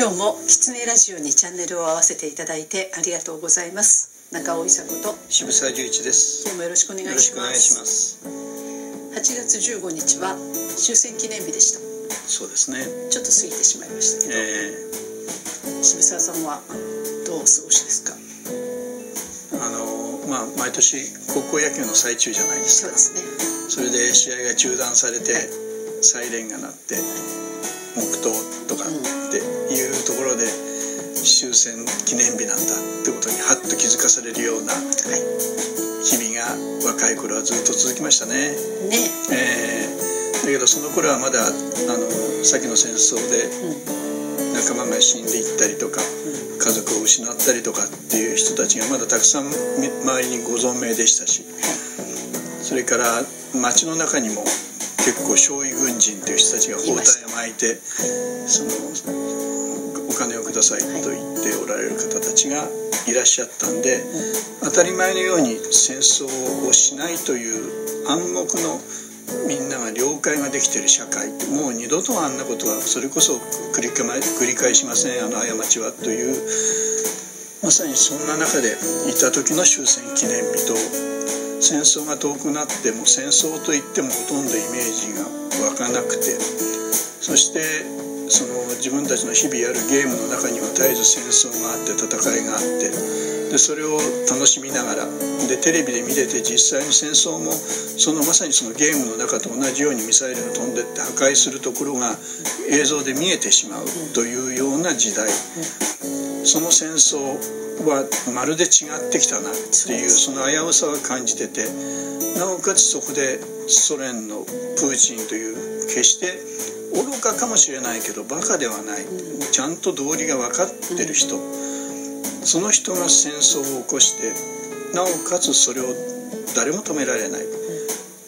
今日もキツネラジオにチャンネルを合わせていただいてありがとうございます。中尾伊佐子と渋沢十一です。今日もよろしくお願いします。します。8月15日は終戦記念日でした。そうですね。ちょっと過ぎてしまいましたけど、え渋沢さんはどうお過ごしですか？ー、あのまあ毎年高校野球の最中じゃないですか。そうですね。それで試合が中断されて、はいサイレンが鳴って黙祷とかっていうところで終戦記念日なんだってことにハッと気づかされるようなはい日々が若い頃はずっと続きましたね。ね。えーだけどその頃はまだあの先の戦争でうん。仲間が死んでいったりとか家族を失ったりとかっていう人たちがまだたくさんみ周りにご存命でしたしそれから町の中にも結構少尉軍人っていう人たちが包帯を巻いてそのお金をくださいと言っておられる方たちがいらっしゃったんで当たり前のように戦争をしないという暗黙のみんなが了解ができてる社会。もう二度とあんなことはそれこそ繰り繰り返しません。あの過ちはというまさにそんな中でいた時の終戦記念日と戦争が遠くなっても戦争といってもほとんどイメージが湧かなくてそしてその自分たちの日々やるゲームの中には絶えず戦争があって戦いがあってでそれを楽しみながらでテレビで見てて実際に戦争もそのまさにそのゲームの中と同じようにミサイルが飛んでって破壊するところが映像で見えてしまうというような時代。その戦争はまるで違ってきたなっていうその危うさは感じててなおかつそこでソ連のプーチンという決して愚かかもしれないけどバカではない。ちゃんと道理が分かってる人。その人が戦争を起こしてなおかつそれを誰も止められない。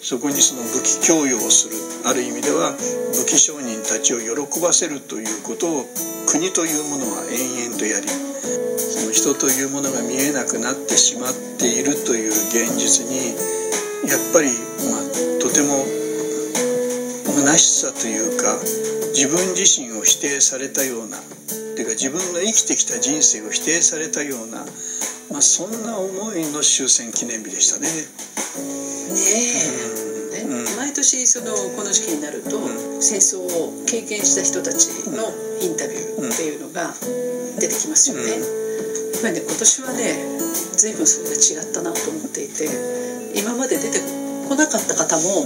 そこにその武器供与をする。ある意味では武器商人たちを喜ばせるということを国というものは延々とやりその人というものが見えなくなってしまっているという現実にやっぱり、まあ、とても虚しさというか自分自身を否定されたようなっていうか自分の生きてきた人生を否定されたような、まあ、そんな思いの終戦記念日でしたね。ねえ、うん。ね毎年そのこの時期になると、う戦争を経験した人たちのインタビューっていうのが出てきますよね、うん。やっぱりね今年はね随分それが違ったなと思っていて今まで出てこなかった方も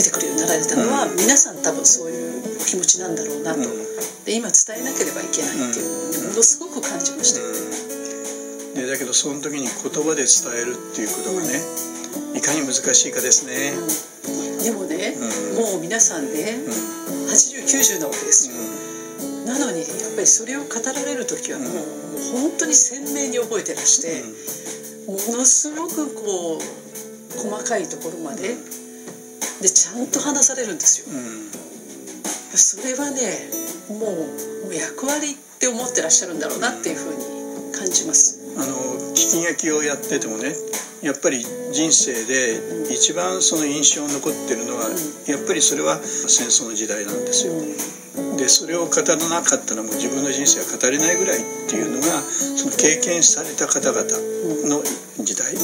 出てくるようになられたのは、うん。皆さん多分そういう気持ちなんだろうなと、うん。で今伝えなければいけないっていう。のをねものすごく感じましたよね、でだけどその時に言葉で伝えるっていうことがねいかに難しいかですね。でもね、うん。もう皆さんね、うん。8090なわけですよ、なのにやっぱりそれを語られる時はもう,、もう本当に鮮明に覚えてらして、ものすごくこう細かいところまででちゃんと話されるんですよ。うんうんそれはねもう役割って思ってらっしゃるんだろうなっていうふうに感じます。あの聞き書きをやっててもねやっぱり人生で一番その印象に残ってるのは、やっぱりそれは戦争の時代なんですよ。でそれを語らなかったらもう自分の人生は語れないぐらいっていうのがその経験された方々の時代、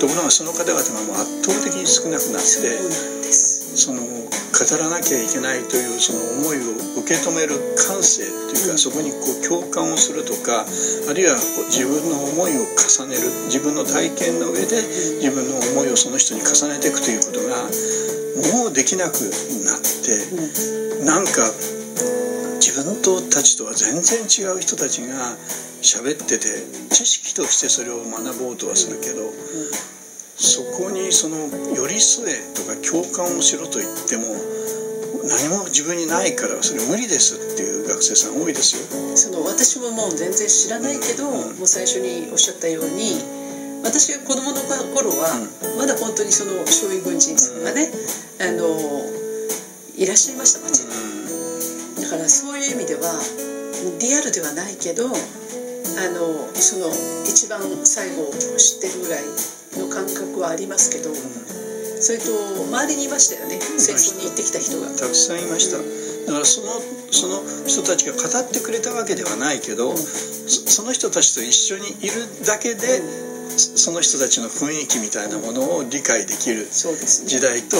ところがその方々がもう圧倒的に少なくなってその語らなきゃいけないというその思いを受け止める感性というか、うん。そこにこう共感をするとかあるいは自分の思いを重ねる自分の体験の上で自分の思いをその人に重ねていくということがもうできなくなってうん。なんか自分とたちとは全然違う人たちが喋ってて知識としてそれを学ぼうとはするけどそこにその寄り添えとか共感をしろと言っても何も自分にないからそれ無理ですっていう学生さん多いですよ。その私ももう全然知らないけど、うん。もう最初におっしゃったように私が子供の頃は、まだ本当にその少尉軍人さんがね、あのいらっしゃいました町に。だからそういう意味ではリアルではないけどあのその一番最後を知ってるぐらいの感覚はありますけど、それと周りにいましたよね。戦争に行ってきた人が。た。くさんいました。だからそのその人たちが語ってくれたわけではないけど、その人たちと一緒にいるだけでその人たちの雰囲気みたいなものを理解できる時代と、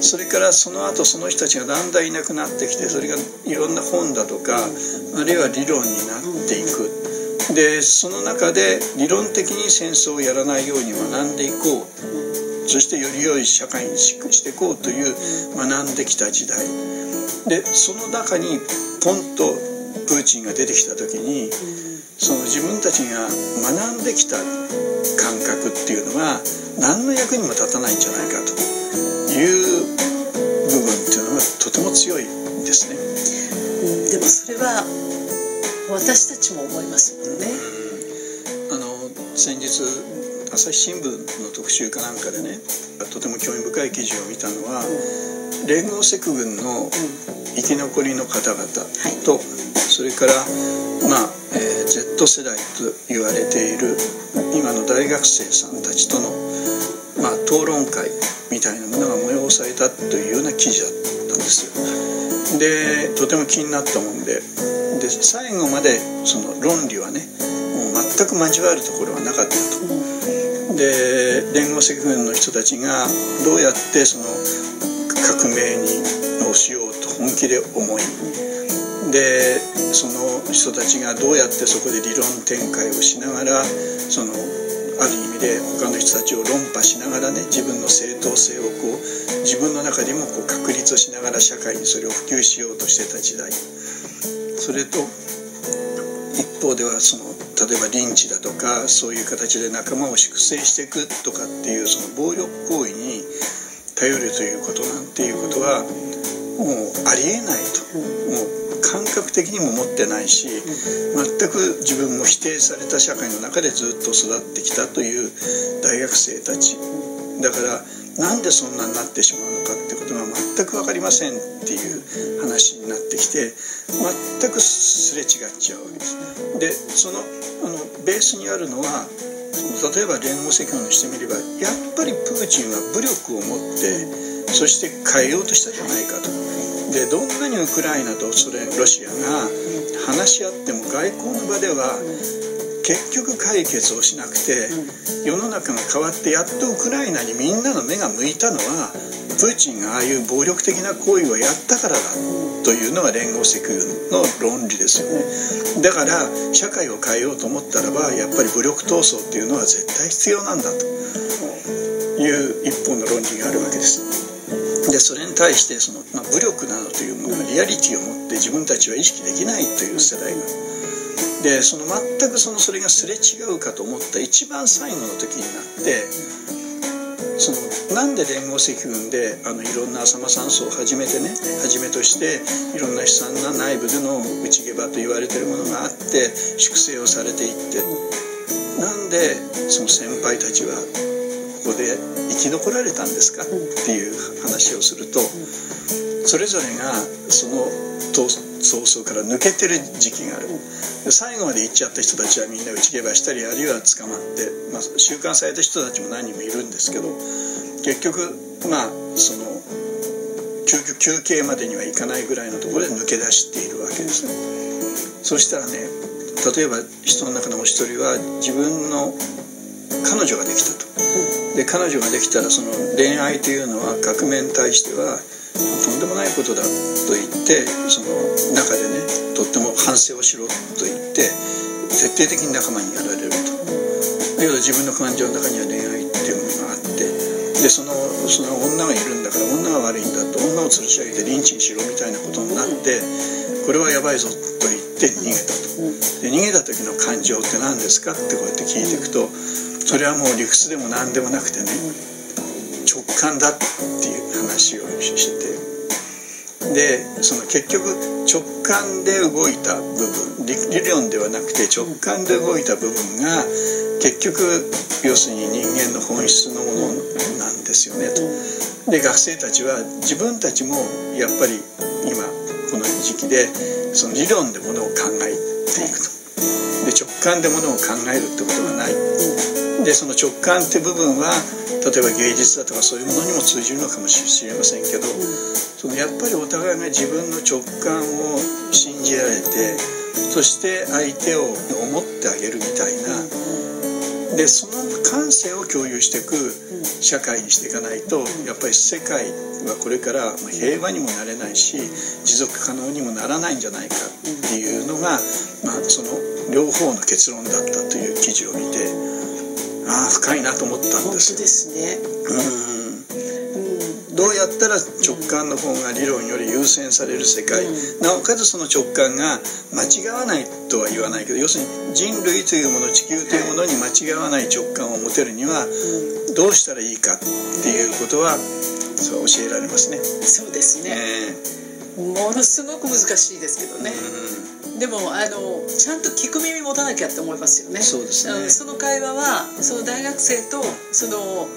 それからその後その人たちがだんだんいなくなってきてそれがいろんな本だとかあるいは理論になっていく。でその中で理論的に戦争をやらないように学んでいこうそしてより良い社会にしていこうという学んできた時代でその中にポンとプーチンが出てきた時にその自分たちが学んできた感覚っていうのが何の役にも立たないんじゃないかという部分っていうのがとても強いですね。でもそれは私たちも思いますもんね。あの先日朝日新聞の特集かなんかでねとても興味深い記事を見たのは、うん、連合赤軍の生き残りの方々と、はい、それからまあ、えー、Z 世代と言われている今の大学生さんたちとの、まあ、討論会みたいなものが催されたというような記事だったんですよ。でとても気になったもんでで最後までその論理はねもう全く交わるところはなかったと。で連合赤軍の人たちがどうやってその革命にをしようと本気で思いでその人たちがどうやってそこで理論展開をしながらそのある意味で他の人たちを論破しながらね自分の正当性をこう自分の中でもこう確立をしながら社会にそれを普及しようとしてた時代。それと一方ではその例えばリンチだとかそういう形で仲間を粛清していくとかっていうその暴力行為に頼るということなんていうことはもうありえないと。的にも持ってないし全く自分も否定された社会の中でずっと育ってきたという大学生たちだからなんでそんなになってしまうのかってことが全く分かりませんっていう話になってきて全くすれ違っちゃうわけです。でそのあのベースにあるのは例えば連合赤軍にしてみればやっぱりプーチンは武力を持ってそして変えようとしたじゃないかと。でどんなにウクライナとそれロシアが話し合っても外交の場では結局解決をしなくて世の中が変わってやっとウクライナにみんなの目が向いたのはプーチンがああいう暴力的な行為をやったからだというのが連合赤軍の論理ですよね。だから社会を変えようと思ったらばやっぱり武力闘争っていうのは絶対必要なんだという一本の論理があるわけです。でそれに対してその、まあ、武力などというものがリアリティを持って自分たちは意識できないという世代が。でその全くそのそれがすれ違うかと思った一番最後の時になってそのなんで連合赤軍であのいろんな浅間山荘をはじめてねはじめとしていろんな悲惨な内部での内毛場と言われてるものがあって粛清をされていってなんでその先輩たちはこで生き残られたんですか？っていう話をするとそれぞれがその闘争から抜けてる時期がある。最後まで行っちゃった人たちはみんな内毛場したりあるいは捕まって、まあ、収監された人たちも何人もいるんですけど結局まあその休憩までにはいかないぐらいのところで抜け出しているわけですね。そしたらね例えば人の中のお一人は自分の彼女ができたと。で彼女ができたらその恋愛というのは革命に対してはとんでもないことだと言ってその中でねとっても反省をしろと言って徹底的に仲間にやられると。だけど自分の感情の中には恋愛っていうものがあってでそのその女がいるんだから女が悪いんだと女を吊るし上げてリンチにしろみたいなことになってこれはやばいぞと言って逃げたと。で逃げた時の感情って何ですかってこうやって聞いていくとそれはもう理屈でも何でもなくてね直感だっていう話をしてでその結局直感で動いた部分理論ではなくて直感で動いた部分が結局要するに人間の本質のものなんですよねと。で学生たちは自分たちもやっぱり今この時期でその理論でものを考えていくと。で直感でものを考えるってことがない。でその直感って部分は例えば芸術だとかそういうものにも通じるのかもしれませんけどそのやっぱりお互いが自分の直感を信じられてそして相手を思ってあげるみたいなでその感性を共有していく社会にしていかないとやっぱり世界はこれから平和にもなれないし持続可能にもならないんじゃないかっていうのが、まあ、その両方の結論だったという記事を見てああ深いなと思ったんです本当ですね。うん。どうやったら直感の方が理論より優先される世界、なおかつその直感が間違わないとは言わないけど要するに人類というもの地球というものに間違わない直感を持てるにはどうしたらいいかっていうことはそう教えられますね。そうですね、ものすごく難しいですけどね、でもあのちゃんと聞く耳持たなきゃって思いますよね。そうですね。その会話はその大学生とその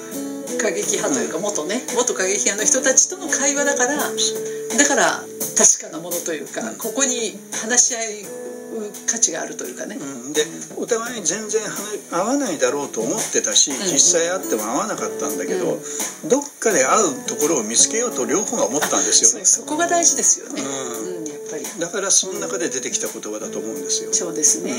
過激派というか元ね元過激派の人たちとの会話だからだから確かなものというかここに話し合い価値があるというかね、うん、でお互いに全然合わないだろうと思ってたし、実際会っても合わなかったんだけど、どっかで会うところを見つけようと両方が思ったんですよね。そこが大事ですよね、うん。やっぱり。だからその中で出てきた言葉だと思うんですよ。そうですね、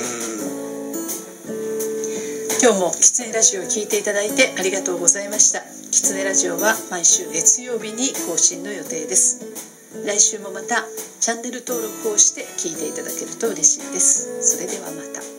今日もキツネラジオを聞いていただいてありがとうございました。キツネラジオは毎週月曜日に更新の予定です来週もまたチャンネル登録をして聞いていただけると嬉しいです。それではまた。